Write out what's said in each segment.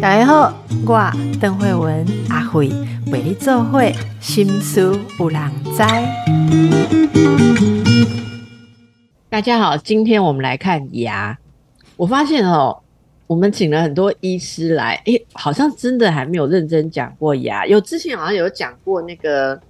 大家好，我邓慧文阿慧为你做会心思有人知。大家好，今天我们来看牙。我发现哦，我们请了很多医师来，诶，好像真的还没有认真讲过牙。有之前好像有讲过那个，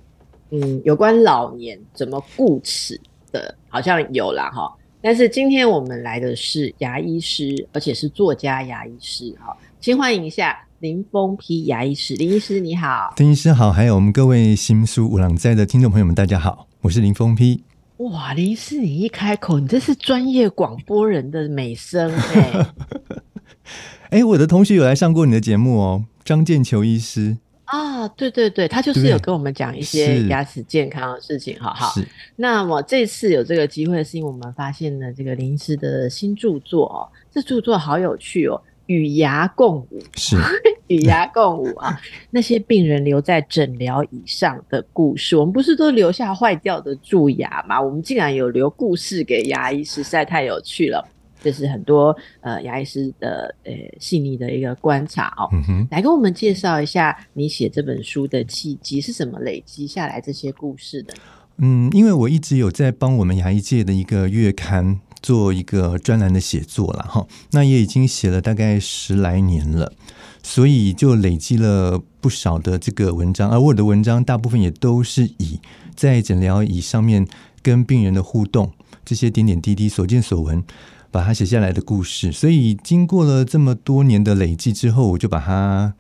嗯，有关老年怎么固齿的，好像有啦哈。但是今天我们来的是牙医师，而且是作家牙医师哈。先欢迎一下林峰批牙医师，林医师你好，林医师好，还有我们各位新书五郎在的听众朋友们，大家好，我是林峰批。哇，林医师你一开口，你这是专业广播人的美声哎！哎，我的同学有来上过你的节目哦，张建球医师啊，对对对，他就是有跟我们讲一些牙齿健康的事情，好好。那么这次有这个机会，是因为我们发现了这个林医师的新著作哦，这著作好有趣哦。与牙共舞是 与牙共舞啊！那些病人留在诊疗以上的故事，我们不是都留下坏掉的蛀牙吗？我们竟然有留故事给牙医，实在太有趣了。这是很多呃牙医师的呃细腻的一个观察哦。来跟我们介绍一下你写这本书的契机是什么，累积下来这些故事的？嗯，因为我一直有在帮我们牙医界的一个月刊。做一个专栏的写作了哈，那也已经写了大概十来年了，所以就累积了不少的这个文章，而我的文章大部分也都是以在诊疗椅上面跟病人的互动这些点点滴滴所见所闻，把它写下来的故事。所以经过了这么多年的累积之后，我就把它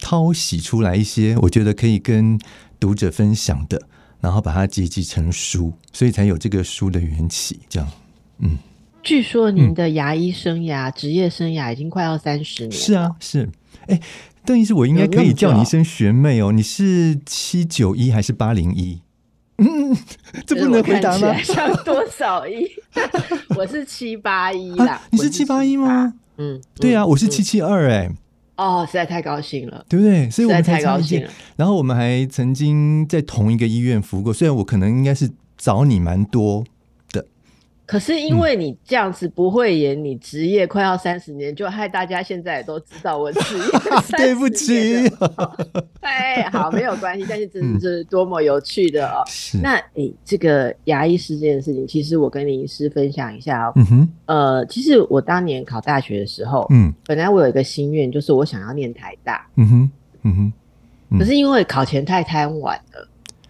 掏洗出来一些，我觉得可以跟读者分享的，然后把它结集成书，所以才有这个书的缘起，这样。嗯，据说您的牙医生涯、职业生涯已经快要三十年。是啊，是。哎，邓医师，我应该可以叫你一声学妹哦。你是七九一还是八零一？嗯，这不能回答吗？像多少一？我是七八一啦。你是七八一吗？嗯，对啊，我是七七二。哎，哦，实在太高兴了，对不对？所以我们才高兴了。然后我们还曾经在同一个医院服务过，虽然我可能应该是找你蛮多的。可是因为你这样子不会演，你职业快要三十年，就害大家现在也都知道我职业 对不起，哎，好，没有关系。但是真的是多么有趣的哦。那哎，这个牙医师这件事情，其实我跟林医师分享一下哦。嗯哼，呃，其实我当年考大学的时候，嗯，本来我有一个心愿，就是我想要念台大。嗯哼，嗯哼，可是因为考前太贪玩了。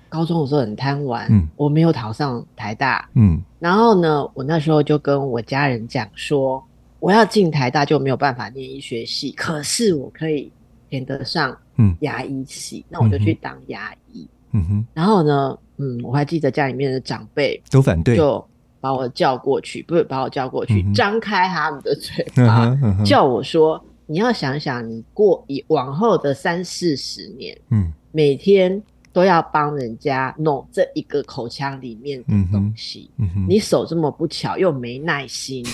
高中的时候很贪玩，我没有考上台大。嗯，然后呢，我那时候就跟我家人讲说，我要进台大就没有办法念医学系，可是我可以填得上牙医系，那我就去当牙医。嗯哼，然后呢，嗯，我还记得家里面的长辈都反对，就把我叫过去，不是把我叫过去，张开他们的嘴巴，叫我说，你要想想，你过以往后的三四十年，嗯，每天。都要帮人家弄这一个口腔里面的东西，你手这么不巧，又没耐心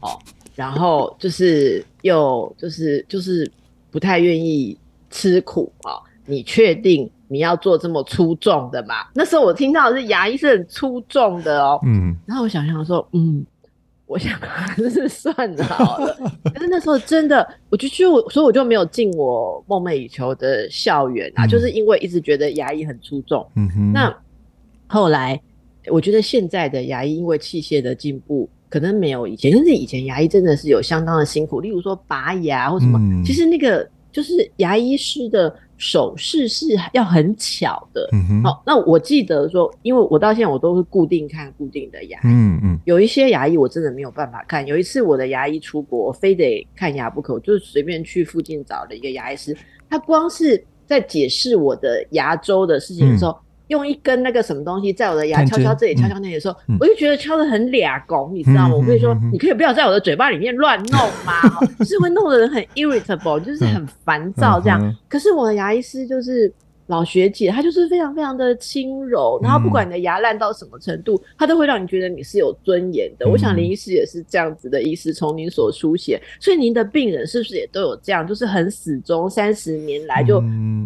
哦，然后就是又就是就是不太愿意吃苦哦。你确定你要做这么出众的吗？那时候我听到的是牙医是很出众的哦，嗯，然后我想想说，嗯。我想还是算好了，可是那时候真的，我就就所以我就没有进我梦寐以求的校园啊，就是因为一直觉得牙医很出众。嗯哼。那后来我觉得现在的牙医因为器械的进步，可能没有以前，但是以前牙医真的是有相当的辛苦，例如说拔牙或什么，其实那个就是牙医师的。手势是要很巧的，嗯好，那我记得说，因为我到现在我都是固定看固定的牙医，嗯嗯，有一些牙医我真的没有办法看。有一次我的牙医出国，我非得看牙不可，我就随便去附近找了一个牙医师，他光是在解释我的牙周的事情的时候。用一根那个什么东西在我的牙敲敲这里敲敲那里的时候，我就觉得敲的很俩拱，你知道吗？我会说，你可以不要在我的嘴巴里面乱弄吗？是会弄得人很 irritable，就是很烦躁这样。可是我的牙医师就是。老学姐，她就是非常非常的轻柔，然后不管你的牙烂到什么程度，她都会让你觉得你是有尊严的。我想林医师也是这样子的意思，从您所书写，所以您的病人是不是也都有这样，就是很始终三十年来就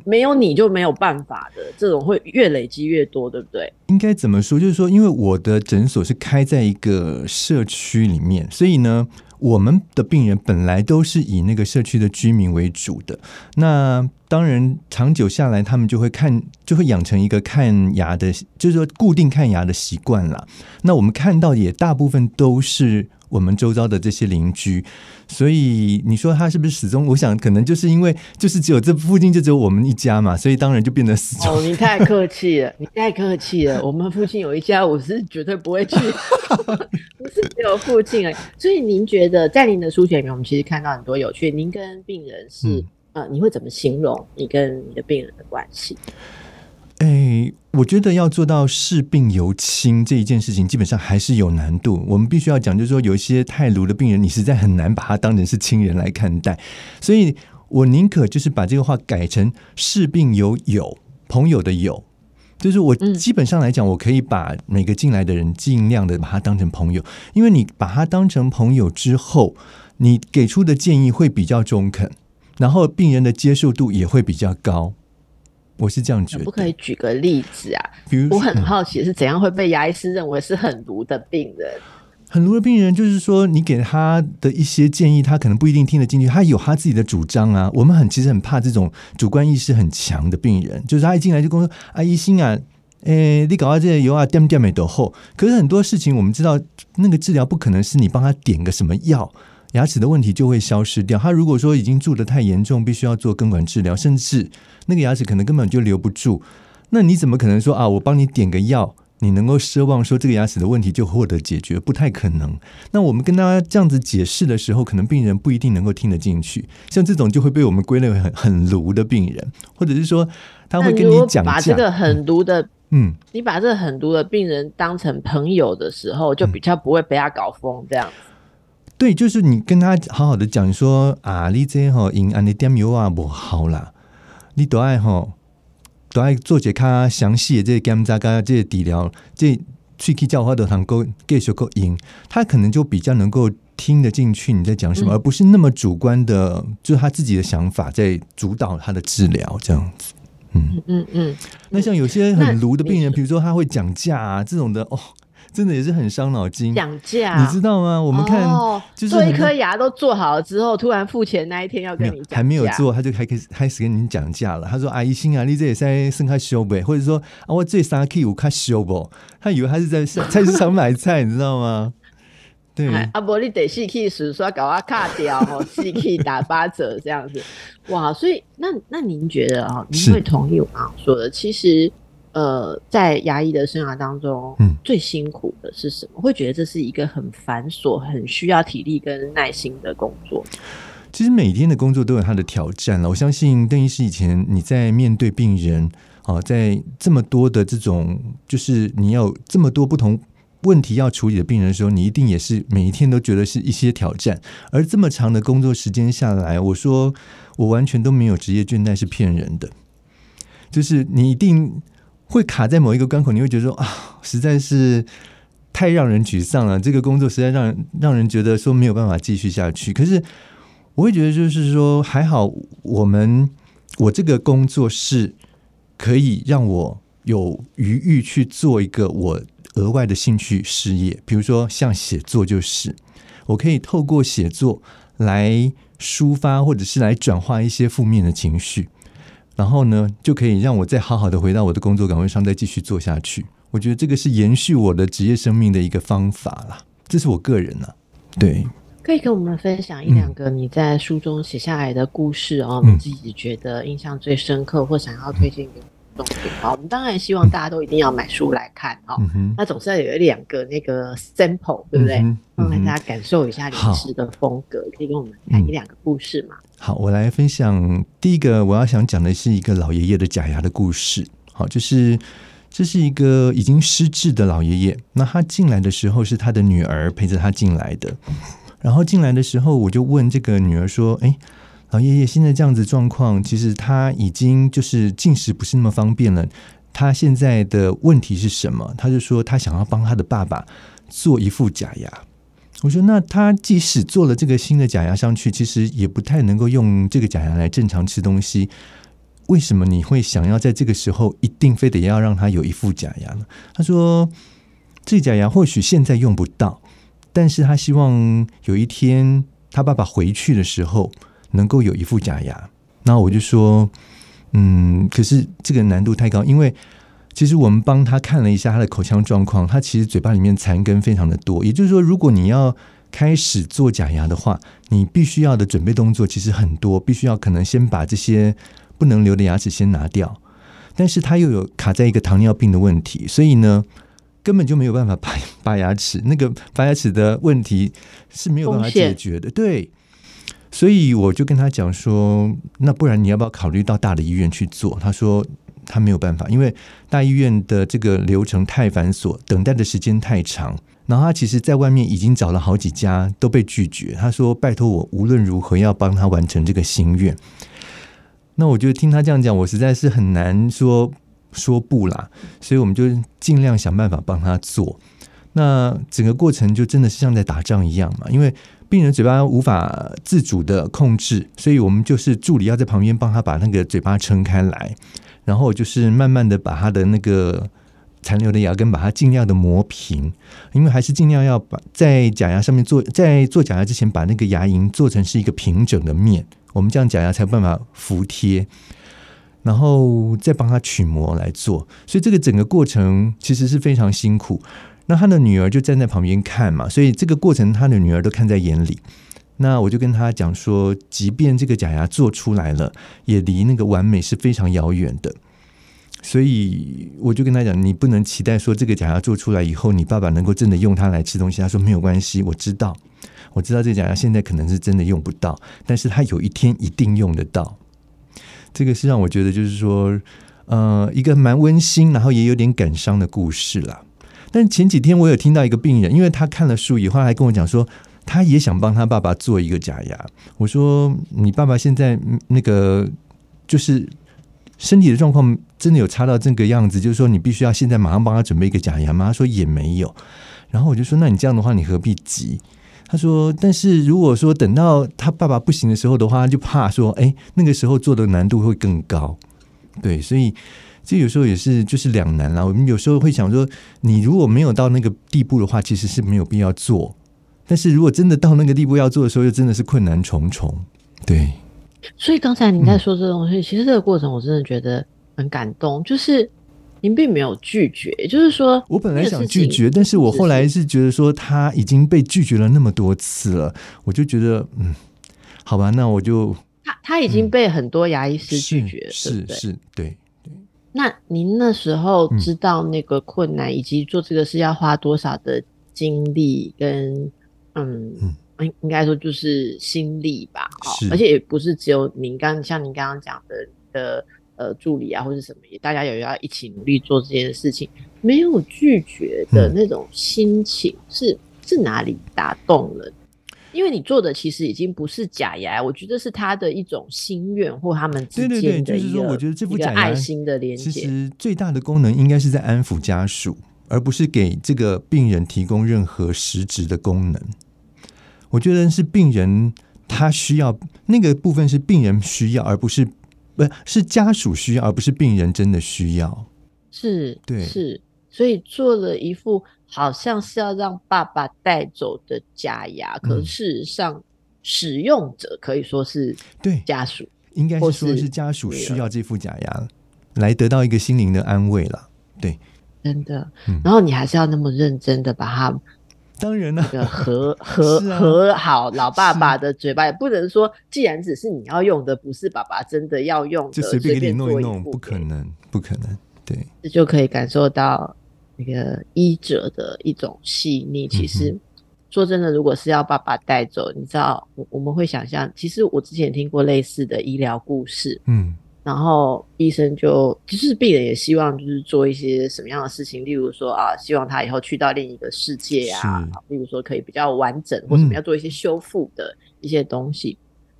没有你就没有办法的这种，会越累积越多，对不对？应该怎么说？就是说，因为我的诊所是开在一个社区里面，所以呢。我们的病人本来都是以那个社区的居民为主的，那当然长久下来，他们就会看，就会养成一个看牙的，就是说固定看牙的习惯了。那我们看到也大部分都是。我们周遭的这些邻居，所以你说他是不是始终？我想可能就是因为就是只有这附近就只有我们一家嘛，所以当然就变得始终。哦，你太客气了，你太客气了。我们附近有一家，我是绝对不会去，不是只有附近而已。所以您觉得在您的书写里面，我们其实看到很多有趣。您跟病人是呃，你会怎么形容你跟你的病人的关系？哎，我觉得要做到视病由亲这一件事情，基本上还是有难度。我们必须要讲，就是说有一些太鲁的病人，你实在很难把他当成是亲人来看待。所以我宁可就是把这个话改成视病由友，朋友的友，就是我基本上来讲，我可以把每个进来的人尽量的把他当成朋友，因为你把他当成朋友之后，你给出的建议会比较中肯，然后病人的接受度也会比较高。我是这样觉得，不可以举个例子啊？比如，我很好奇是怎样会被牙医师认为是很毒的病人？很毒的病人就是说，你给他的一些建议，他可能不一定听得进去，他有他自己的主张啊。我们很其实很怕这种主观意识很强的病人，就是他一进来就跟我说：“啊医生啊，诶，你搞到这些油啊，点点没都后。”可是很多事情我们知道，那个治疗不可能是你帮他点个什么药。牙齿的问题就会消失掉。他如果说已经蛀得太严重，必须要做根管治疗，甚至那个牙齿可能根本就留不住。那你怎么可能说啊？我帮你点个药，你能够奢望说这个牙齿的问题就获得解决？不太可能。那我们跟大家这样子解释的时候，可能病人不一定能够听得进去。像这种就会被我们归类为很很毒的病人，或者是说他会跟你讲把这个很毒的，嗯，你把这个很毒的病人当成朋友的时候，就比较不会被他搞疯这样。对，就是你跟他好好的讲说啊，你这吼因安尼点油啊不好啦，你都爱吼都爱做些较详细的这些检查跟这些治疗，这喙齿教化的能够继续够赢，他可能就比较能够听得进去你在讲什么，而不是那么主观的，就是他自己的想法在主导他的治疗这样子。嗯嗯嗯。那像有些很炉的病人，比如说他会讲价啊这种的哦。真的也是很伤脑筋，讲价，你知道吗？我们看，就是做一颗牙都做好了之后，突然付钱那一天要跟你还没有做，他就开始开始跟你讲价了。他说：“阿姨心啊，你这也在生开修呗，或者说啊，我这三 K 五开修不？”他以为他是在菜市场买菜，你知道吗？对，阿伯你得四 K 时说搞啊卡掉哦，四 K 打八折这样子，哇！所以那那您觉得啊，您会同意我刚刚说的？其实。呃，在牙医的生涯当中，嗯，最辛苦的是什么？会觉得这是一个很繁琐、很需要体力跟耐心的工作。其实每天的工作都有它的挑战了。我相信邓医师以前你在面对病人啊，在这么多的这种，就是你要这么多不同问题要处理的病人的时候，你一定也是每一天都觉得是一些挑战。而这么长的工作时间下来，我说我完全都没有职业倦怠是骗人的，就是你一定。会卡在某一个关口，你会觉得说啊，实在是太让人沮丧了。这个工作实在让让人觉得说没有办法继续下去。可是我会觉得，就是说还好，我们我这个工作是可以让我有余裕去做一个我额外的兴趣事业，比如说像写作，就是我可以透过写作来抒发，或者是来转化一些负面的情绪。然后呢，就可以让我再好好的回到我的工作岗位上，再继续做下去。我觉得这个是延续我的职业生命的一个方法啦。这是我个人呢，对，可以跟我们分享一两个你在书中写下来的故事哦，你自己觉得印象最深刻或想要推荐给重点好，我们当然希望大家都一定要买书来看哦。那总是要有一两个那个 sample，对不对？让大家感受一下临时的风格，可以跟我们谈一两个故事嘛？好，我来分享第一个，我要想讲的是一个老爷爷的假牙的故事。好，就是这是一个已经失智的老爷爷。那他进来的时候是他的女儿陪着他进来的。然后进来的时候，我就问这个女儿说：“哎，老爷爷现在这样子状况，其实他已经就是进食不是那么方便了。他现在的问题是什么？”他就说他想要帮他的爸爸做一副假牙。我说，那他即使做了这个新的假牙上去，其实也不太能够用这个假牙来正常吃东西。为什么你会想要在这个时候一定非得要让他有一副假牙呢？他说，这假牙或许现在用不到，但是他希望有一天他爸爸回去的时候能够有一副假牙。那我就说，嗯，可是这个难度太高，因为其实我们帮他看了一下他的口腔状况，他其实嘴巴里面残根非常的多。也就是说，如果你要开始做假牙的话，你必须要的准备动作其实很多，必须要可能先把这些。不能留的牙齿先拿掉，但是他又有卡在一个糖尿病的问题，所以呢，根本就没有办法拔拔 牙齿。那个 拔牙齿的问题是没有办法解决的。对，所以我就跟他讲说，那不然你要不要考虑到大的医院去做？他说他没有办法，因为大医院的这个流程太繁琐，等待的时间太长。然后他其实在外面已经找了好几家，都被拒绝。他说拜托我无论如何要帮他完成这个心愿。那我就听他这样讲，我实在是很难说说不啦，所以我们就尽量想办法帮他做。那整个过程就真的是像在打仗一样嘛，因为病人嘴巴无法自主的控制，所以我们就是助理要在旁边帮他把那个嘴巴撑开来，然后就是慢慢的把他的那个残留的牙根把它尽量的磨平，因为还是尽量要把在假牙上面做，在做假牙之前把那个牙龈做成是一个平整的面。我们这样假牙才有办法服贴，然后再帮他取模来做，所以这个整个过程其实是非常辛苦。那他的女儿就站在旁边看嘛，所以这个过程他的女儿都看在眼里。那我就跟他讲说，即便这个假牙做出来了，也离那个完美是非常遥远的。所以我就跟他讲，你不能期待说这个假牙做出来以后，你爸爸能够真的用它来吃东西。他说没有关系，我知道。我知道这假牙现在可能是真的用不到，但是他有一天一定用得到。这个是让我觉得就是说，呃，一个蛮温馨，然后也有点感伤的故事啦。但前几天我有听到一个病人，因为他看了书以后，还跟我讲说，他也想帮他爸爸做一个假牙。我说，你爸爸现在那个就是身体的状况真的有差到这个样子，就是说你必须要现在马上帮他准备一个假牙吗？他说也没有。然后我就说，那你这样的话，你何必急？他说：“但是如果说等到他爸爸不行的时候的话，就怕说，哎，那个时候做的难度会更高。对，所以这有时候也是就是两难啦。我们有时候会想说，你如果没有到那个地步的话，其实是没有必要做。但是如果真的到那个地步要做的时候，又真的是困难重重。对，所以刚才您在说这东西，其实这个过程我真的觉得很感动，就是。”您并没有拒绝，就是说，我本来想拒绝，但是我后来是觉得说他已经被拒绝了那么多次了，我就觉得，嗯，好吧，那我就他他已经被很多牙医师拒绝，是是，对对。那您那时候知道那个困难，以及做这个事要花多少的精力跟嗯应应该说就是心力吧，是，而且也不是只有您刚像您刚刚讲的的。呃，助理啊，或者什么，大家有要一起努力做这件事情，没有拒绝的那种心情，是是哪里打动了？因为你做的其实已经不是假牙，我觉得是他的一种心愿或他们之间的一个，我觉得这副假牙爱心的连接，其实最大的功能应该是在安抚家属，而不是给这个病人提供任何实质的功能。我觉得是病人他需要那个部分是病人需要，而不是。不是家属需要，而不是病人真的需要。是，对，是，所以做了一副好像是要让爸爸带走的假牙，可是事实上使用者可以说是对家属，应该是说是家属需要这副假牙来得到一个心灵的安慰了。对，真的。然后你还是要那么认真的把它。当然了，和和和好老爸爸的嘴巴也不能说，既然只是你要用的，不是爸爸真的要用的，就随便给你弄一弄，不可能，不可能。对，这就可以感受到那个医者的一种细腻。其实说真的，如果是要爸爸带走，你知道，我我们会想象，其实我之前听过类似的医疗故事，嗯。然后医生就，就是病人也希望就是做一些什么样的事情，例如说啊，希望他以后去到另一个世界啊，例如说可以比较完整，或什么要做一些修复的一些东西。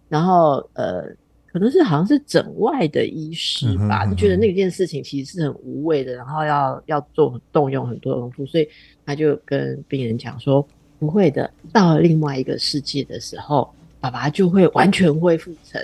然后呃，可能是好像是整外的医师吧，就觉得那件事情其实是很无谓的，然后要要做动用很多功夫，所以他就跟病人讲说，不会的，到了另外一个世界的时候。爸爸就会完全恢复成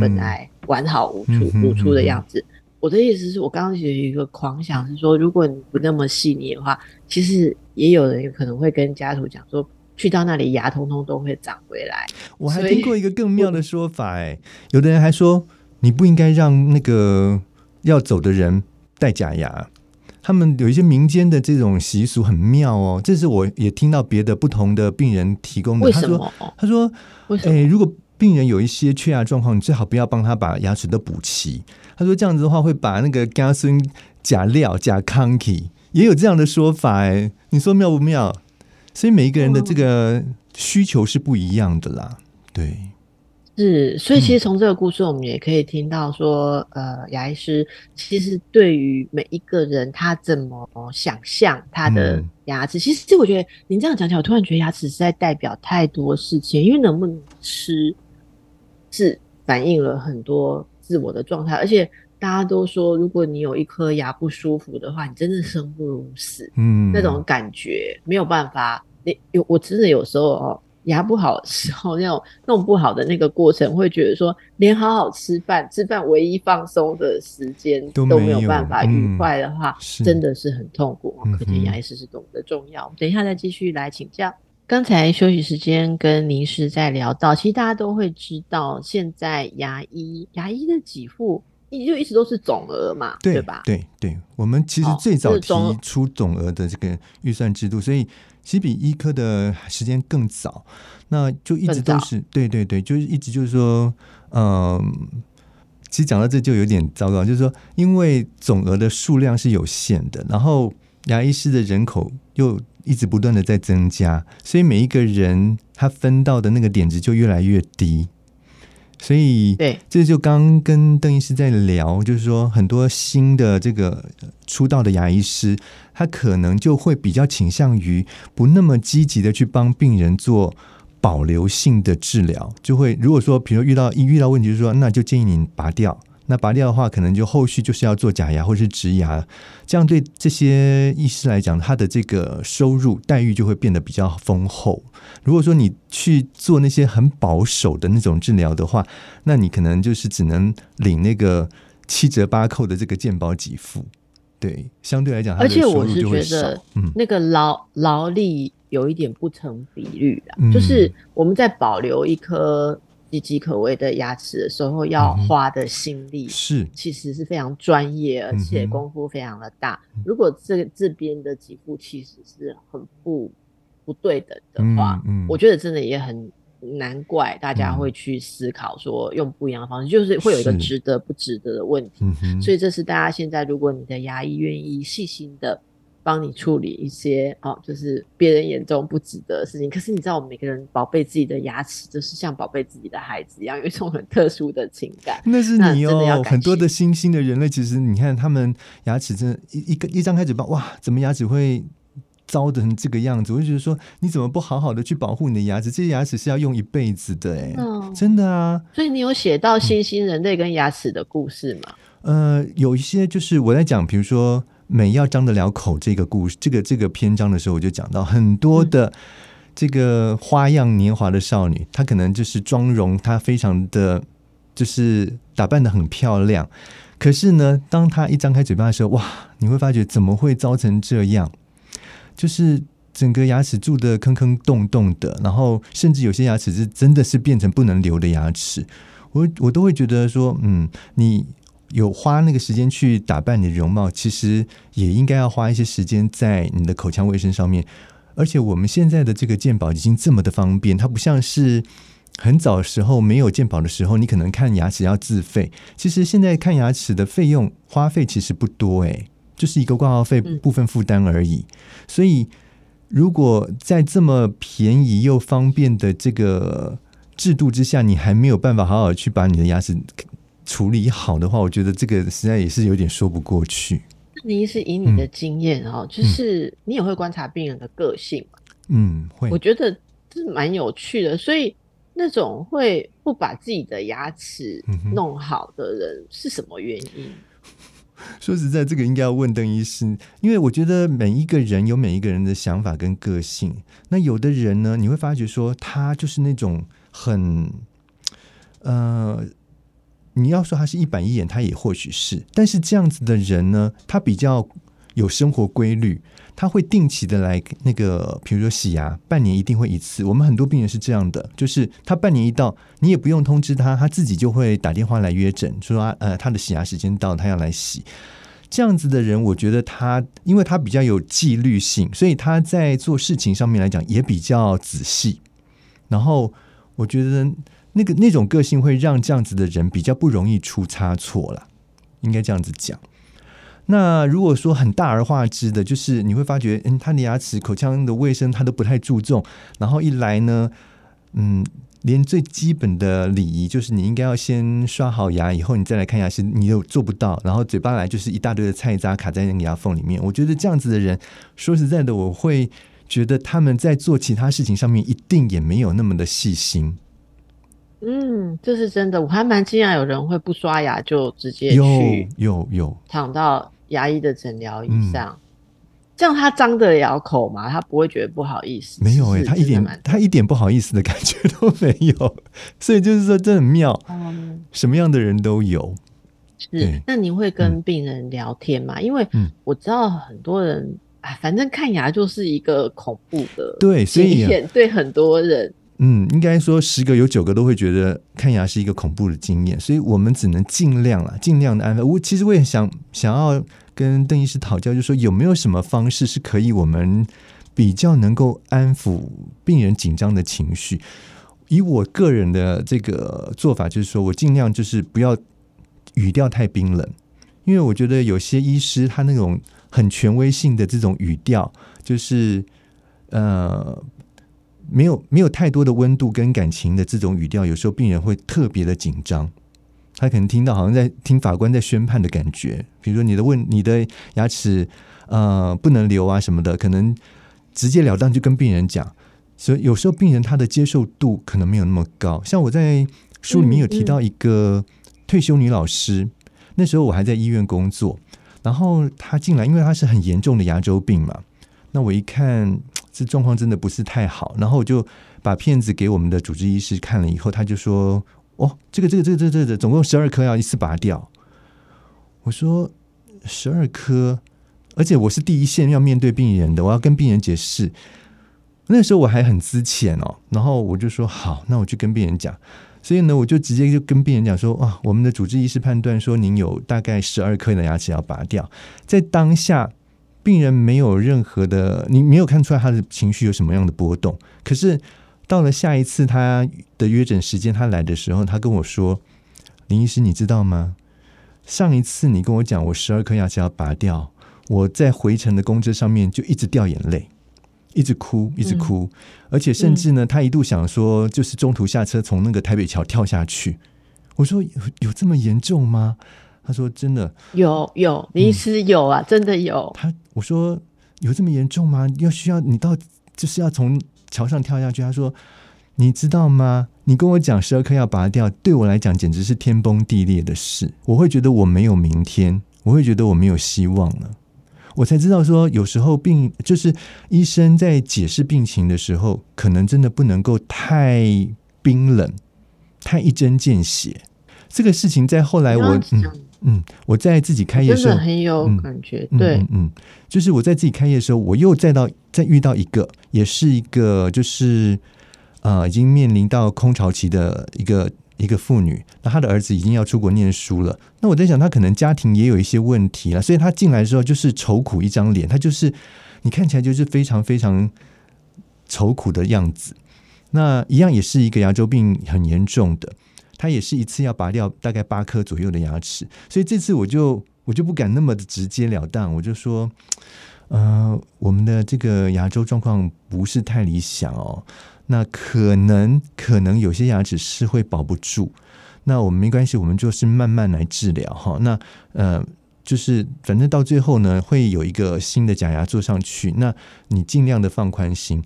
本来完好无处无处的样子。我的意思是我刚刚有一个狂想是说，如果你不那么细腻的话，其实也有人可能会跟家属讲说，去到那里牙通通都会长回来。我还听过一个更妙的说法，哎，有的人还说你不应该让那个要走的人戴假牙。他们有一些民间的这种习俗很妙哦，这是我也听到别的不同的病人提供的。他说：“他说，哎，如果病人有一些缺牙状况，你最好不要帮他把牙齿都补齐。他说这样子的话会把那个加孙假料假康体，也有这样的说法。哎，你说妙不妙？所以每一个人的这个需求是不一样的啦，对。”是，所以其实从这个故事，我们也可以听到说，呃，牙医师其实对于每一个人，他怎么想象他的牙齿，其实这我觉得您这样讲起来，我突然觉得牙齿是在代表太多事情，因为能不能吃是反映了很多自我的状态，而且大家都说，如果你有一颗牙不舒服的话，你真的生不如死，嗯，那种感觉没有办法，你有我真的有时候哦。牙不好的时候，那种弄不好的那个过程，会觉得说，连好好吃饭、吃饭唯一放松的时间都没有办法愉快的话，真的是很痛苦。可见牙医师是懂得重要。等一下再继续来请教。刚才休息时间跟林师在聊到，其实大家都会知道，现在牙医牙医的给付，你就一直都是总额嘛，对吧？对对，我们其实最早提出总额的这个预算制度，所以。其实比医科的时间更早，那就一直都是对对对，就是一直就是说，嗯，其实讲到这就有点糟糕，就是说，因为总额的数量是有限的，然后牙医师的人口又一直不断的在增加，所以每一个人他分到的那个点值就越来越低。所以，对，这就刚跟邓医师在聊，就是说很多新的这个出道的牙医师，他可能就会比较倾向于不那么积极的去帮病人做保留性的治疗，就会如果说，比如遇到一遇到问题，就是说，那就建议你拔掉。那拔掉的话，可能就后续就是要做假牙或者是植牙，这样对这些医师来讲，他的这个收入待遇就会变得比较丰厚。如果说你去做那些很保守的那种治疗的话，那你可能就是只能领那个七折八扣的这个健保给付。对，相对来讲，而且我是觉得，嗯，那个劳劳力有一点不成比率的，就是我们在保留一颗。岌岌可危的牙齿的时候，要花的心力是，其实是非常专业，而且功夫非常的大。如果这这边的几副其实是很不不对等的话，嗯我觉得真的也很难怪大家会去思考说用不一样的方式，就是会有一个值得不值得的问题。所以这是大家现在，如果你的牙医愿意细心的。帮你处理一些哦，就是别人眼中不值得的事情。可是你知道，我们每个人宝贝自己的牙齿，就是像宝贝自己的孩子一样，有一种很特殊的情感。那是你哦，很多的新兴的人类，其实你看他们牙齿真的，一一个一张开嘴巴，哇，怎么牙齿会糟成这个样子？我就觉得说，你怎么不好好的去保护你的牙齿？这些牙齿是要用一辈子的，哎，真的啊。所以你有写到新兴人类跟牙齿的故事吗？呃，有一些就是我在讲，比如说。美要张得了口这个故事，这个这个篇章的时候，我就讲到很多的这个花样年华的少女，她可能就是妆容，她非常的就是打扮的很漂亮。可是呢，当她一张开嘴巴的时候，哇，你会发觉怎么会糟成这样？就是整个牙齿蛀的坑坑洞洞的，然后甚至有些牙齿是真的是变成不能留的牙齿。我我都会觉得说，嗯，你。有花那个时间去打扮你的容貌，其实也应该要花一些时间在你的口腔卫生上面。而且我们现在的这个健保已经这么的方便，它不像是很早时候没有健保的时候，你可能看牙齿要自费。其实现在看牙齿的费用花费其实不多，诶，就是一个挂号费部分负担而已。所以如果在这么便宜又方便的这个制度之下，你还没有办法好好去把你的牙齿。处理好的话，我觉得这个实在也是有点说不过去。你是以你的经验哦，就是你也会观察病人的个性嘛？嗯，会。我觉得这蛮有趣的。所以那种会不把自己的牙齿弄好的人是什么原因？说实在，这个应该要问邓医师，因为我觉得每一个人有每一个人的想法跟个性。那有的人呢，你会发觉说他就是那种很呃，你要说他是一板一眼，他也或许是，但是这样子的人呢，他比较有生活规律。他会定期的来那个，比如说洗牙，半年一定会一次。我们很多病人是这样的，就是他半年一到，你也不用通知他，他自己就会打电话来约诊，说呃他的洗牙时间到，他要来洗。这样子的人，我觉得他，因为他比较有纪律性，所以他在做事情上面来讲也比较仔细。然后我觉得那个那种个性会让这样子的人比较不容易出差错了，应该这样子讲。那如果说很大而化之的，就是你会发觉，嗯，他的牙齿、口腔的卫生他都不太注重，然后一来呢，嗯，连最基本的礼仪，就是你应该要先刷好牙，以后你再来看牙齿，你又做不到，然后嘴巴来就是一大堆的菜渣卡在那个牙缝里面。我觉得这样子的人，说实在的，我会觉得他们在做其他事情上面一定也没有那么的细心。嗯，这是真的，我还蛮惊讶有人会不刷牙就直接去有有躺到。牙医的诊疗椅上，这样他张得了口吗？他不会觉得不好意思？没有哎，他一点他一点不好意思的感觉都没有，所以就是说这很妙，什么样的人都有。是，那您会跟病人聊天吗？因为我知道很多人啊，反正看牙就是一个恐怖的，对，所以对很多人。嗯，应该说十个有九个都会觉得看牙是一个恐怖的经验，所以我们只能尽量啊，尽量的安排。我其实我也想想要跟邓医师讨教，就是说有没有什么方式是可以我们比较能够安抚病人紧张的情绪。以我个人的这个做法，就是说我尽量就是不要语调太冰冷，因为我觉得有些医师他那种很权威性的这种语调，就是呃。没有没有太多的温度跟感情的这种语调，有时候病人会特别的紧张，他可能听到好像在听法官在宣判的感觉。比如说你的问你的牙齿呃不能留啊什么的，可能直截了当就跟病人讲。所以有时候病人他的接受度可能没有那么高。像我在书里面有提到一个退休女老师，那时候我还在医院工作，然后她进来，因为她是很严重的牙周病嘛，那我一看。这状况真的不是太好，然后我就把片子给我们的主治医师看了以后，他就说：“哦，这个这个这个这个这这总共十二颗要一次拔掉。”我说：“十二颗，而且我是第一线要面对病人的，我要跟病人解释。”那时候我还很资浅哦，然后我就说：“好，那我去跟病人讲。”所以呢，我就直接就跟病人讲说：“哇，我们的主治医师判断说您有大概十二颗的牙齿要拔掉，在当下。”病人没有任何的，你没有看出来他的情绪有什么样的波动。可是到了下一次他的约诊时间，他来的时候，他跟我说：“林医师，你知道吗？上一次你跟我讲我十二颗牙齿要拔掉，我在回程的公车上面就一直掉眼泪，一直哭，一直哭，而且甚至呢，他一度想说，就是中途下车从那个台北桥跳下去。我说：有有这么严重吗？”他说：“真的有有，临时有啊，真的有。”他我说：“有这么严重吗？要需要你到就是要从桥上跳下去？”他说：“你知道吗？你跟我讲十二颗要拔掉，对我来讲简直是天崩地裂的事。我会觉得我没有明天，我会觉得我没有希望了。我才知道说，有时候病就是医生在解释病情的时候，可能真的不能够太冰冷，太一针见血。这个事情在后来我嗯。”嗯，我在自己开业的时候很有感觉，对，嗯，就是我在自己开业的时候，我又再到再遇到一个，也是一个就是呃，已经面临到空巢期的一个一个妇女，那她的儿子已经要出国念书了，那我在想，她可能家庭也有一些问题了，所以她进来的时候就是愁苦一张脸，她就是你看起来就是非常非常愁苦的样子，那一样也是一个牙周病很严重的。他也是一次要拔掉大概八颗左右的牙齿，所以这次我就我就不敢那么的直截了当，我就说，呃，我们的这个牙周状况不是太理想哦，那可能可能有些牙齿是会保不住，那我们没关系，我们就是慢慢来治疗哈，那呃，就是反正到最后呢，会有一个新的假牙做上去，那你尽量的放宽心。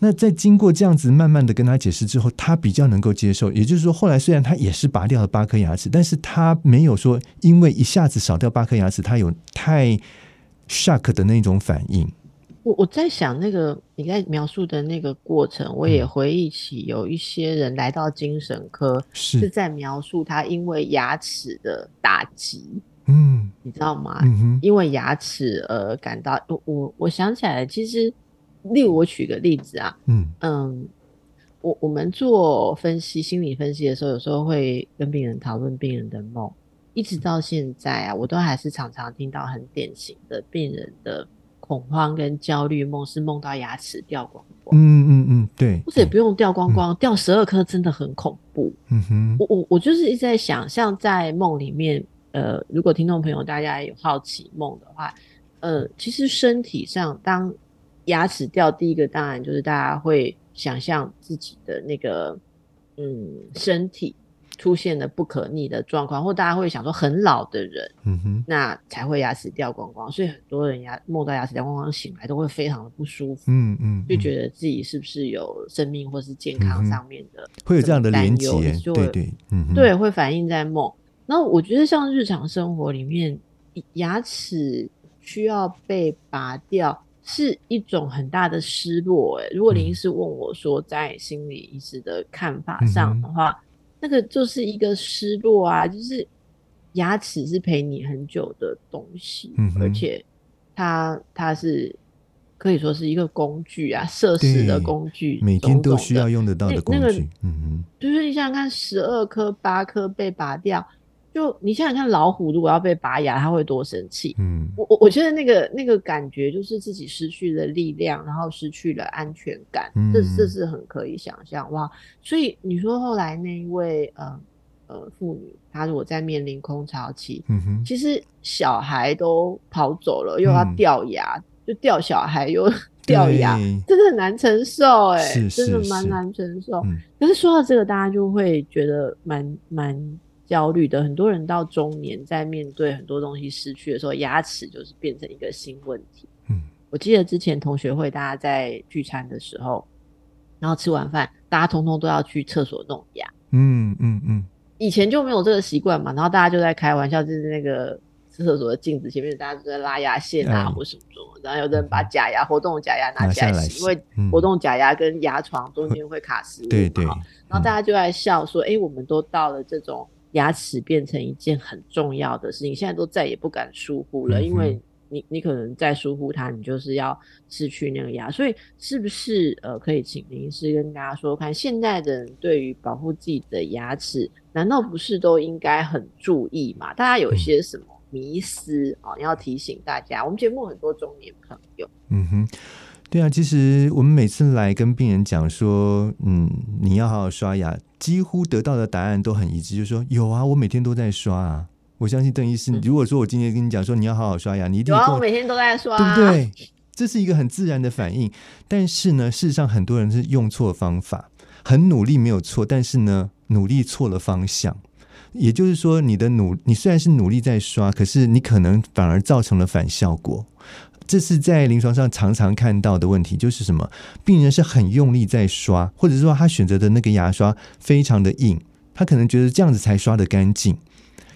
那在经过这样子慢慢的跟他解释之后，他比较能够接受。也就是说，后来虽然他也是拔掉了八颗牙齿，但是他没有说因为一下子少掉八颗牙齿，他有太 shock 的那种反应。我我在想那个你在描述的那个过程，我也回忆起有一些人来到精神科，是在描述他因为牙齿的打击，嗯，你知道吗？因为牙齿而感到我我我想起来，其实例如我举个例子啊，嗯嗯，我我们做分析心理分析的时候，有时候会跟病人讨论病人的梦，一直到现在啊，我都还是常常听到很典型的病人的。恐慌跟焦虑梦是梦到牙齿掉光光。嗯嗯嗯，对，或者也不用掉光光，掉十二颗真的很恐怖。嗯哼，我我我就是一直在想，像在梦里面，呃，如果听众朋友大家有好奇梦的话，呃，其实身体上当牙齿掉，第一个当然就是大家会想象自己的那个嗯身体。出现了不可逆的状况，或大家会想说很老的人，嗯哼，那才会牙齿掉光光，所以很多人牙梦到牙齿掉光光醒来都会非常的不舒服，嗯嗯，就觉得自己是不是有生命或是健康上面的会有这样的连接，对对，嗯对，会反映在梦。那我觉得像日常生活里面，牙齿需要被拔掉是一种很大的失落。哎，如果林医师问我说，在心理医师的看法上的话。那个就是一个失落啊，就是牙齿是陪你很久的东西，而且它它是可以说是一个工具啊，设施的工具，每天都需要用得到的工具。嗯哼，就是你想想看，十二颗、八颗被拔掉。就你想想看，老虎如果要被拔牙，它会多生气？嗯，我我我觉得那个那个感觉就是自己失去了力量，然后失去了安全感，这这是很可以想象哇。所以你说后来那一位呃呃妇女，她如果在面临空巢期，其实小孩都跑走了，又要掉牙，就掉小孩又 掉牙，真的很难承受哎，真的蛮难承受。可是说到这个，大家就会觉得蛮蛮。焦虑的很多人到中年，在面对很多东西失去的时候，牙齿就是变成一个新问题。嗯，我记得之前同学会大家在聚餐的时候，然后吃完饭，大家通通都要去厕所弄牙。嗯嗯嗯，以前就没有这个习惯嘛，然后大家就在开玩笑，就是那个厕所的镜子前面，大家都在拉牙线啊或什么什么，然后有的人把假牙活动假牙拿起来洗，因为活动假牙跟牙床中间会卡食物嘛。然后大家就在笑说：“哎，我们都到了这种。”牙齿变成一件很重要的事情，现在都再也不敢疏忽了，因为你你可能再疏忽它，你就是要失去那个牙。所以是不是呃，可以请林医师跟大家说，看现在的人对于保护自己的牙齿，难道不是都应该很注意吗？大家有些什么迷思啊？要提醒大家，我们节目很多中年朋友，嗯哼。对啊，其实我们每次来跟病人讲说，嗯，你要好好刷牙，几乎得到的答案都很一致，就是说有啊，我每天都在刷啊。我相信邓医师，如果说我今天跟你讲说你要好好刷牙，你一定有啊，我每天都在刷，对不对？这是一个很自然的反应。但是呢，事实上很多人是用错方法，很努力没有错，但是呢，努力错了方向。也就是说，你的努，你虽然是努力在刷，可是你可能反而造成了反效果。这是在临床上常常看到的问题，就是什么？病人是很用力在刷，或者说他选择的那个牙刷非常的硬，他可能觉得这样子才刷的干净。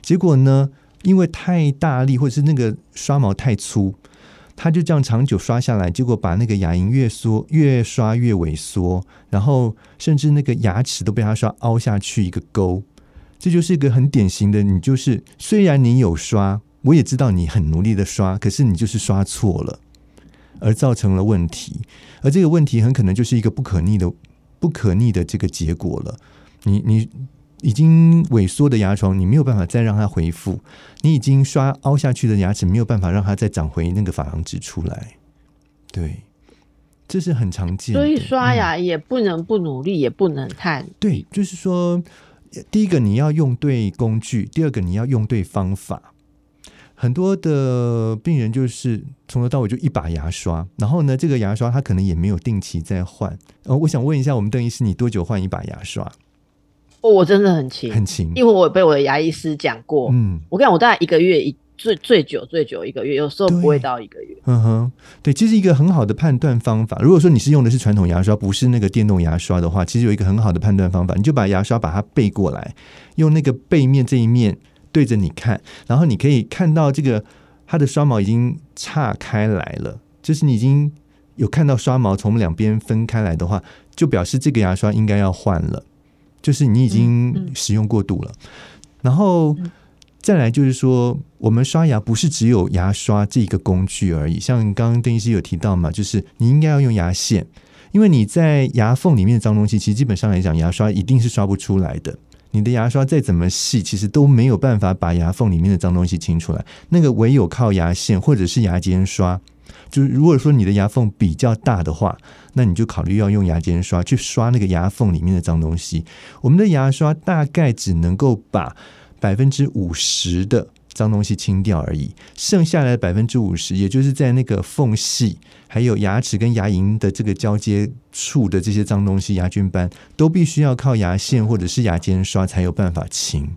结果呢，因为太大力，或者是那个刷毛太粗，他就这样长久刷下来，结果把那个牙龈越缩越刷越萎缩，然后甚至那个牙齿都被他刷凹下去一个沟。这就是一个很典型的，你就是虽然你有刷。我也知道你很努力的刷，可是你就是刷错了，而造成了问题，而这个问题很可能就是一个不可逆的、不可逆的这个结果了。你你已经萎缩的牙床，你没有办法再让它恢复；你已经刷凹下去的牙齿，没有办法让它再长回那个珐琅质出来。对，这是很常见。所以刷牙也不能不努力，也不能太对。就是说，第一个你要用对工具，第二个你要用对方法。很多的病人就是从头到尾就一把牙刷，然后呢，这个牙刷他可能也没有定期再换。呃，我想问一下，我们邓医师，你多久换一把牙刷？哦，我真的很勤，很勤，因为我被我的牙医师讲过。嗯，我跟你讲，我大概一个月一最最久最久一个月，有时候不会到一个月。嗯哼，对，其实一个很好的判断方法，如果说你是用的是传统牙刷，不是那个电动牙刷的话，其实有一个很好的判断方法，你就把牙刷把它背过来，用那个背面这一面。对着你看，然后你可以看到这个它的刷毛已经岔开来了，就是你已经有看到刷毛从两边分开来的话，就表示这个牙刷应该要换了，就是你已经使用过度了。然后再来就是说，我们刷牙不是只有牙刷这一个工具而已，像刚刚邓医师有提到嘛，就是你应该要用牙线，因为你在牙缝里面的脏东西，其实基本上来讲，牙刷一定是刷不出来的。你的牙刷再怎么细，其实都没有办法把牙缝里面的脏东西清出来。那个唯有靠牙线或者是牙尖刷。就是如果说你的牙缝比较大的话，那你就考虑要用牙尖刷去刷那个牙缝里面的脏东西。我们的牙刷大概只能够把百分之五十的脏东西清掉而已，剩下来的百分之五十，也就是在那个缝隙，还有牙齿跟牙龈的这个交接处的这些脏东西、牙菌斑，都必须要靠牙线或者是牙尖刷才有办法清。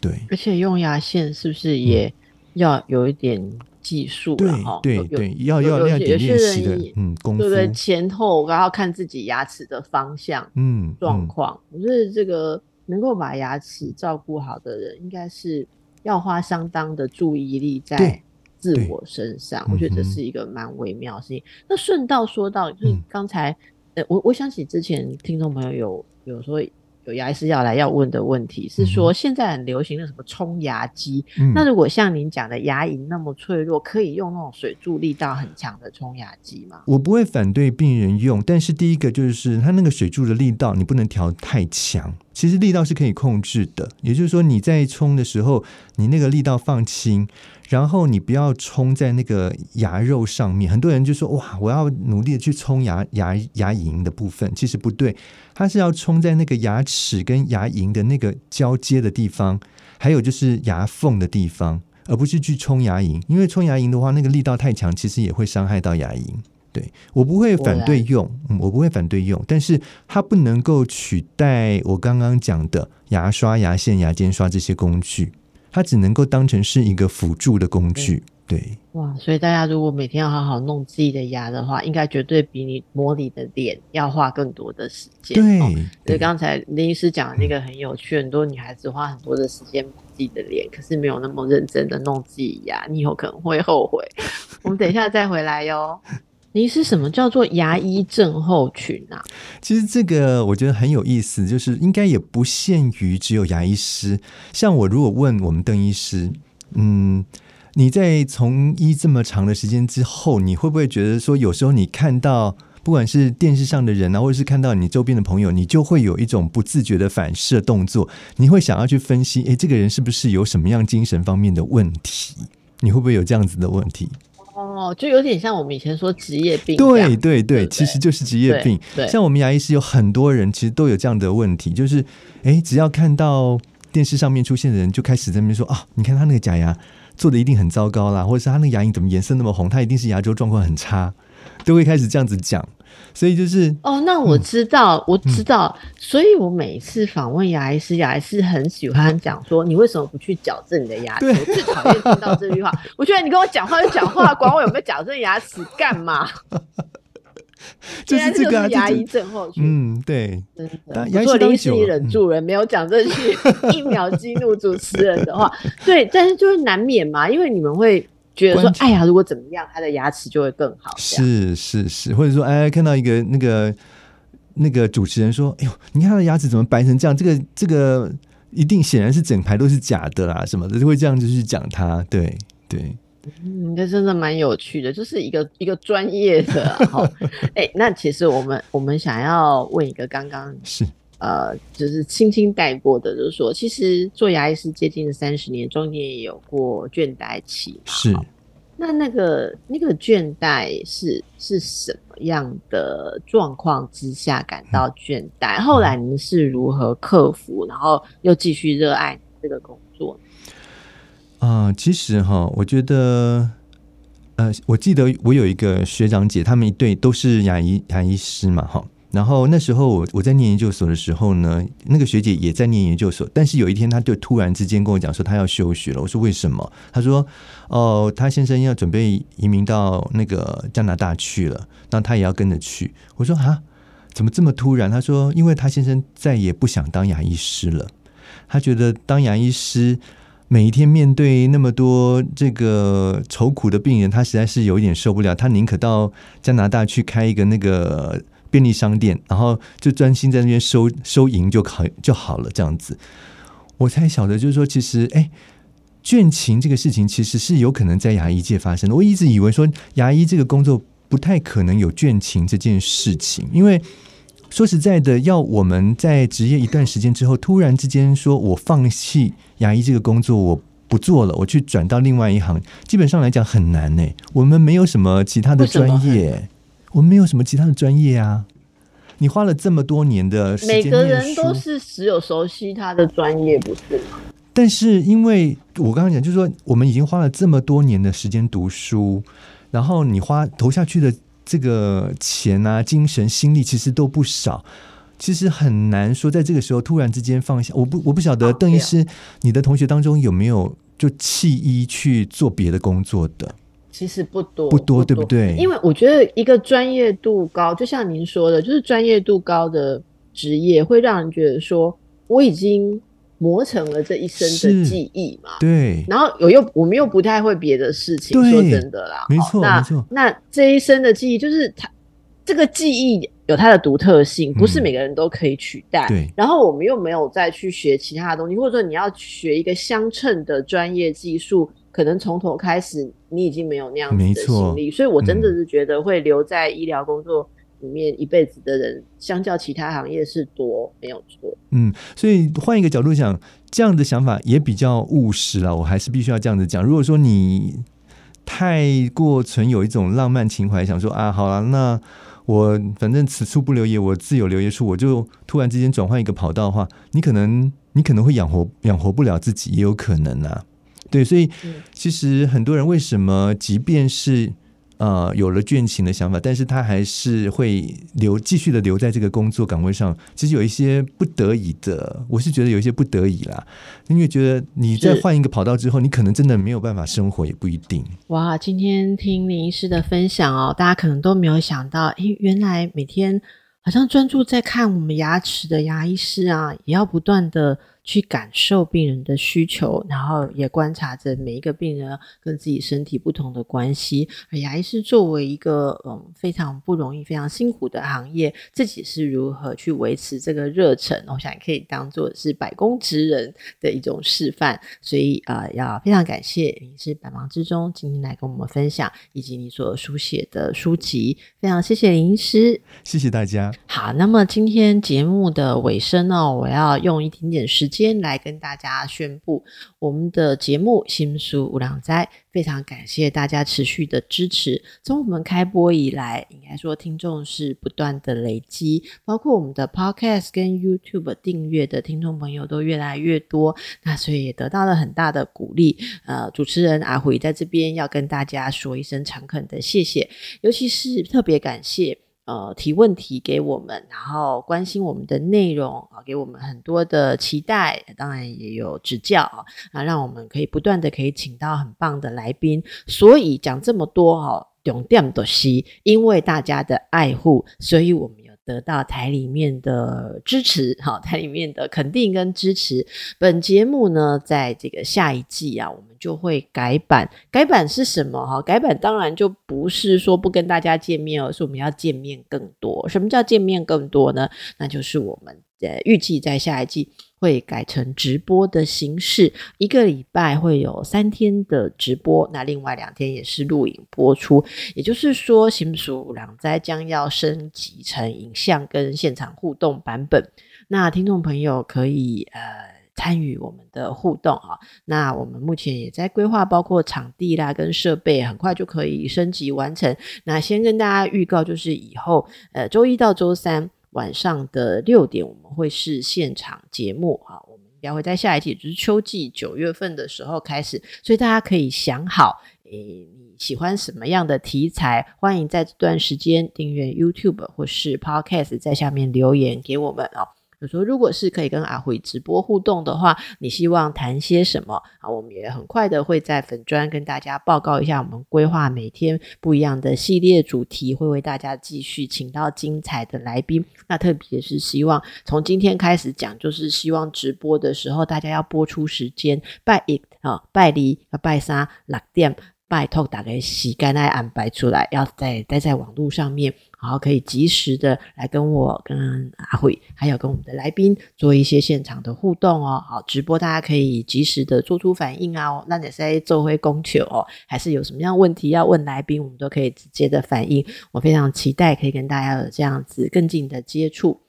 对，而且用牙线是不是也要有一点？技术了哈，对对，要要要点练习的，嗯，功夫，对对？前后然后看自己牙齿的方向，嗯，状况。我觉得这个能够把牙齿照顾好的人，应该是要花相当的注意力在自我身上。我觉得这是一个蛮微妙的事情。那顺道说到，就是刚才，呃，我我想起之前听众朋友有有说。有牙医师要来要问的问题是说，现在很流行的什么冲牙机？那如果像您讲的牙龈那么脆弱，可以用那种水柱力道很强的冲牙机吗？我不会反对病人用，但是第一个就是它那个水柱的力道你不能调太强，其实力道是可以控制的。也就是说你在冲的时候，你那个力道放轻。然后你不要冲在那个牙肉上面，很多人就说哇，我要努力的去冲牙牙牙龈的部分，其实不对，它是要冲在那个牙齿跟牙龈的那个交接的地方，还有就是牙缝的地方，而不是去冲牙龈，因为冲牙龈的话，那个力道太强，其实也会伤害到牙龈。对我不会反对用，我不会反对用，但是它不能够取代我刚刚讲的牙刷、牙线、牙尖刷这些工具。它只能够当成是一个辅助的工具，对。哇，所以大家如果每天要好好弄自己的牙的话，应该绝对比你磨你的脸要花更多的时间。对，所以刚才林医师讲的那个很有趣，很多女孩子花很多的时间磨自己的脸，可是没有那么认真的弄自己牙，你以后可能会后悔。我们等一下再回来哟。你是什么叫做牙医症候群啊？其实这个我觉得很有意思，就是应该也不限于只有牙医师。像我如果问我们邓医师，嗯，你在从医这么长的时间之后，你会不会觉得说，有时候你看到不管是电视上的人啊，或者是看到你周边的朋友，你就会有一种不自觉的反射动作，你会想要去分析，哎，这个人是不是有什么样精神方面的问题？你会不会有这样子的问题？哦，就有点像我们以前说职业病。对对对，其实就是职业病。对，像我们牙医师有很多人，其实都有这样的问题，就是哎，只要看到电视上面出现的人，就开始在那边说啊，你看他那个假牙做的一定很糟糕啦，或者是他那个牙龈怎么颜色那么红，他一定是牙周状况很差，都会开始这样子讲。所以就是哦，那我知道，我知道，所以我每次访问牙医师，牙医师很喜欢讲说，你为什么不去矫正你的牙齿？我最讨厌听到这句话。我觉得你跟我讲话就讲话，管我有没有矫正牙齿干嘛？就是这个牙医症候群。嗯，对，真的。如果临时忍住了，没有讲这些一秒激怒主持人的话，对，但是就是难免嘛，因为你们会。觉得说，哎呀，如果怎么样，他的牙齿就会更好。是是是，或者说，哎，看到一个那个那个主持人说，哎呦，你看他的牙齿怎么白成这样？这个这个一定显然是整排都是假的啦，什么的就会这样就去讲他。对对，嗯，这真的蛮有趣的，就是一个一个专业的哈。哎，那其实我们我们想要问一个，刚刚是。呃，就是轻轻带过的，就是说，其实做牙医师接近了三十年，中间也有过倦怠期。是，那那个那个倦怠是是什么样的状况之下感到倦怠？后来您是如何克服，然后又继续热爱这个工作？啊，其实哈，我觉得，呃，我记得我有一个学长姐，他们一对都是牙医牙医师嘛，哈。然后那时候我我在念研究所的时候呢，那个学姐也在念研究所，但是有一天她就突然之间跟我讲说她要休学了。我说为什么？她说哦，她先生要准备移民到那个加拿大去了，那她也要跟着去。我说啊，怎么这么突然？她说，因为她先生再也不想当牙医师了，他觉得当牙医师每一天面对那么多这个愁苦的病人，他实在是有一点受不了，他宁可到加拿大去开一个那个便利商店，然后就专心在那边收收银就好就好了，这样子。我才晓得，就是说，其实，哎，倦勤这个事情其实是有可能在牙医界发生的。我一直以为说，牙医这个工作不太可能有倦勤这件事情，因为。说实在的，要我们在职业一段时间之后，突然之间说我放弃牙医这个工作，我不做了，我去转到另外一行，基本上来讲很难呢。我们没有什么其他的专业，我们没有什么其他的专业啊。你花了这么多年的时间，每个人都是只有熟悉他的专业，不是吗？但是因为我刚刚讲，就是说我们已经花了这么多年的时间读书，然后你花投下去的。这个钱啊，精神、心力其实都不少，其实很难说在这个时候突然之间放下。我不，我不晓得邓医师，你的同学当中有没有就弃医去做别的工作的？其实不多，不多，对不对？因为我觉得一个专业度高，就像您说的，就是专业度高的职业会让人觉得说，我已经。磨成了这一生的记忆嘛？对。然后我又我们又不太会别的事情，说真的啦，没错，没错。那这一生的记忆就是它这个记忆有它的独特性，不是每个人都可以取代。对。然后我们又没有再去学其他的东西，或者说你要学一个相称的专业技术，可能从头开始，你已经没有那样子的心力。所以我真的是觉得会留在医疗工作。里面一辈子的人，相较其他行业是多，没有错。嗯，所以换一个角度想，这样的想法也比较务实了。我还是必须要这样子讲。如果说你太过存有一种浪漫情怀，想说啊，好了，那我反正此处不留爷，我自有留爷处，我就突然之间转换一个跑道的话，你可能你可能会养活养活不了自己，也有可能啊。对，所以其实很多人为什么，即便是呃，有了倦勤的想法，但是他还是会留继续的留在这个工作岗位上。其实有一些不得已的，我是觉得有一些不得已啦，因为觉得你再换一个跑道之后，你可能真的没有办法生活，也不一定。哇，今天听林医师的分享哦，大家可能都没有想到，哎，原来每天好像专注在看我们牙齿的牙医师啊，也要不断的。去感受病人的需求，然后也观察着每一个病人跟自己身体不同的关系。而牙医师作为一个嗯非常不容易、非常辛苦的行业，自己是如何去维持这个热忱？我想可以当做是百工职人的一种示范。所以啊，要非常感谢你是百忙之中今天来跟我们分享，以及你所书写的书籍。非常谢谢林医师，谢谢大家。好，那么今天节目的尾声呢，我要用一点点时。先来跟大家宣布我们的节目《新书无量斋》，非常感谢大家持续的支持。从我们开播以来，应该说听众是不断的累积，包括我们的 Podcast 跟 YouTube 订阅的听众朋友都越来越多，那所以也得到了很大的鼓励。呃，主持人阿辉在这边要跟大家说一声诚恳的谢谢，尤其是特别感谢。呃，提问题给我们，然后关心我们的内容啊，给我们很多的期待，当然也有指教啊，让我们可以不断的可以请到很棒的来宾。所以讲这么多哈，重点的是因为大家的爱护，所以我们得到台里面的支持，哈，台里面的肯定跟支持。本节目呢，在这个下一季啊，我们。就会改版，改版是什么哈？改版当然就不是说不跟大家见面，而是我们要见面更多。什么叫见面更多呢？那就是我们呃预计在下一季会改成直播的形式，一个礼拜会有三天的直播，那另外两天也是录影播出。也就是说，新属两灾将要升级成影像跟现场互动版本，那听众朋友可以呃。参与我们的互动啊，那我们目前也在规划，包括场地啦跟设备，很快就可以升级完成。那先跟大家预告，就是以后呃周一到周三晚上的六点，我们会是现场节目哈，我们应该会在下一季，就是秋季九月份的时候开始，所以大家可以想好，诶你喜欢什么样的题材，欢迎在这段时间订阅 YouTube 或是 Podcast，在下面留言给我们啊。就说如果是可以跟阿辉直播互动的话，你希望谈些什么啊？我们也很快的会在粉砖跟大家报告一下，我们规划每天不一样的系列主题，会为大家继续请到精彩的来宾。那特别是希望从今天开始讲，就是希望直播的时候大家要播出时间，拜一啊拜二拜三六点。拜托，打开洗干来安排出来，要在待在网络上面，然后可以及时的来跟我、跟阿慧，还有跟我们的来宾做一些现场的互动哦。好，直播大家可以及时的做出反应啊。那你在做会供求哦，还是有什么样问题要问来宾，我们都可以直接的反应。我非常期待可以跟大家有这样子更近的接触。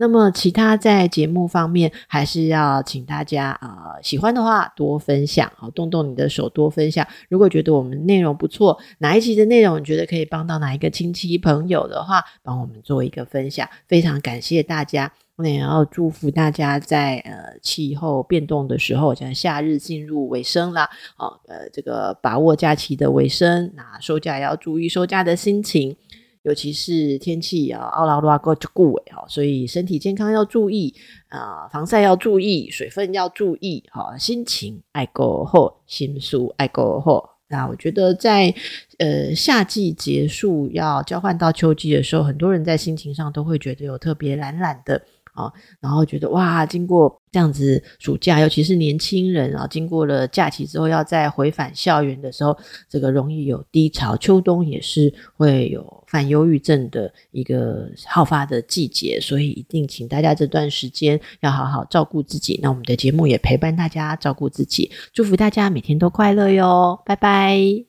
那么，其他在节目方面，还是要请大家啊，喜欢的话多分享，好，动动你的手多分享。如果觉得我们内容不错，哪一期的内容你觉得可以帮到哪一个亲戚朋友的话，帮我们做一个分享，非常感谢大家。我也要祝福大家在呃气候变动的时候，像夏日进入尾声啦，哦，呃，这个把握假期的尾声，那收假也要注意收假的心情。尤其是天气啊，奥拉多阿哥就顾尾哈，所以身体健康要注意啊，防晒要注意，水分要注意哈，心情爱过后，心舒爱过后。那我觉得在呃夏季结束要交换到秋季的时候，很多人在心情上都会觉得有特别懒懒的。啊，然后觉得哇，经过这样子暑假，尤其是年轻人啊，经过了假期之后，要再回返校园的时候，这个容易有低潮。秋冬也是会有犯忧郁症的一个好发的季节，所以一定请大家这段时间要好好照顾自己。那我们的节目也陪伴大家照顾自己，祝福大家每天都快乐哟，拜拜。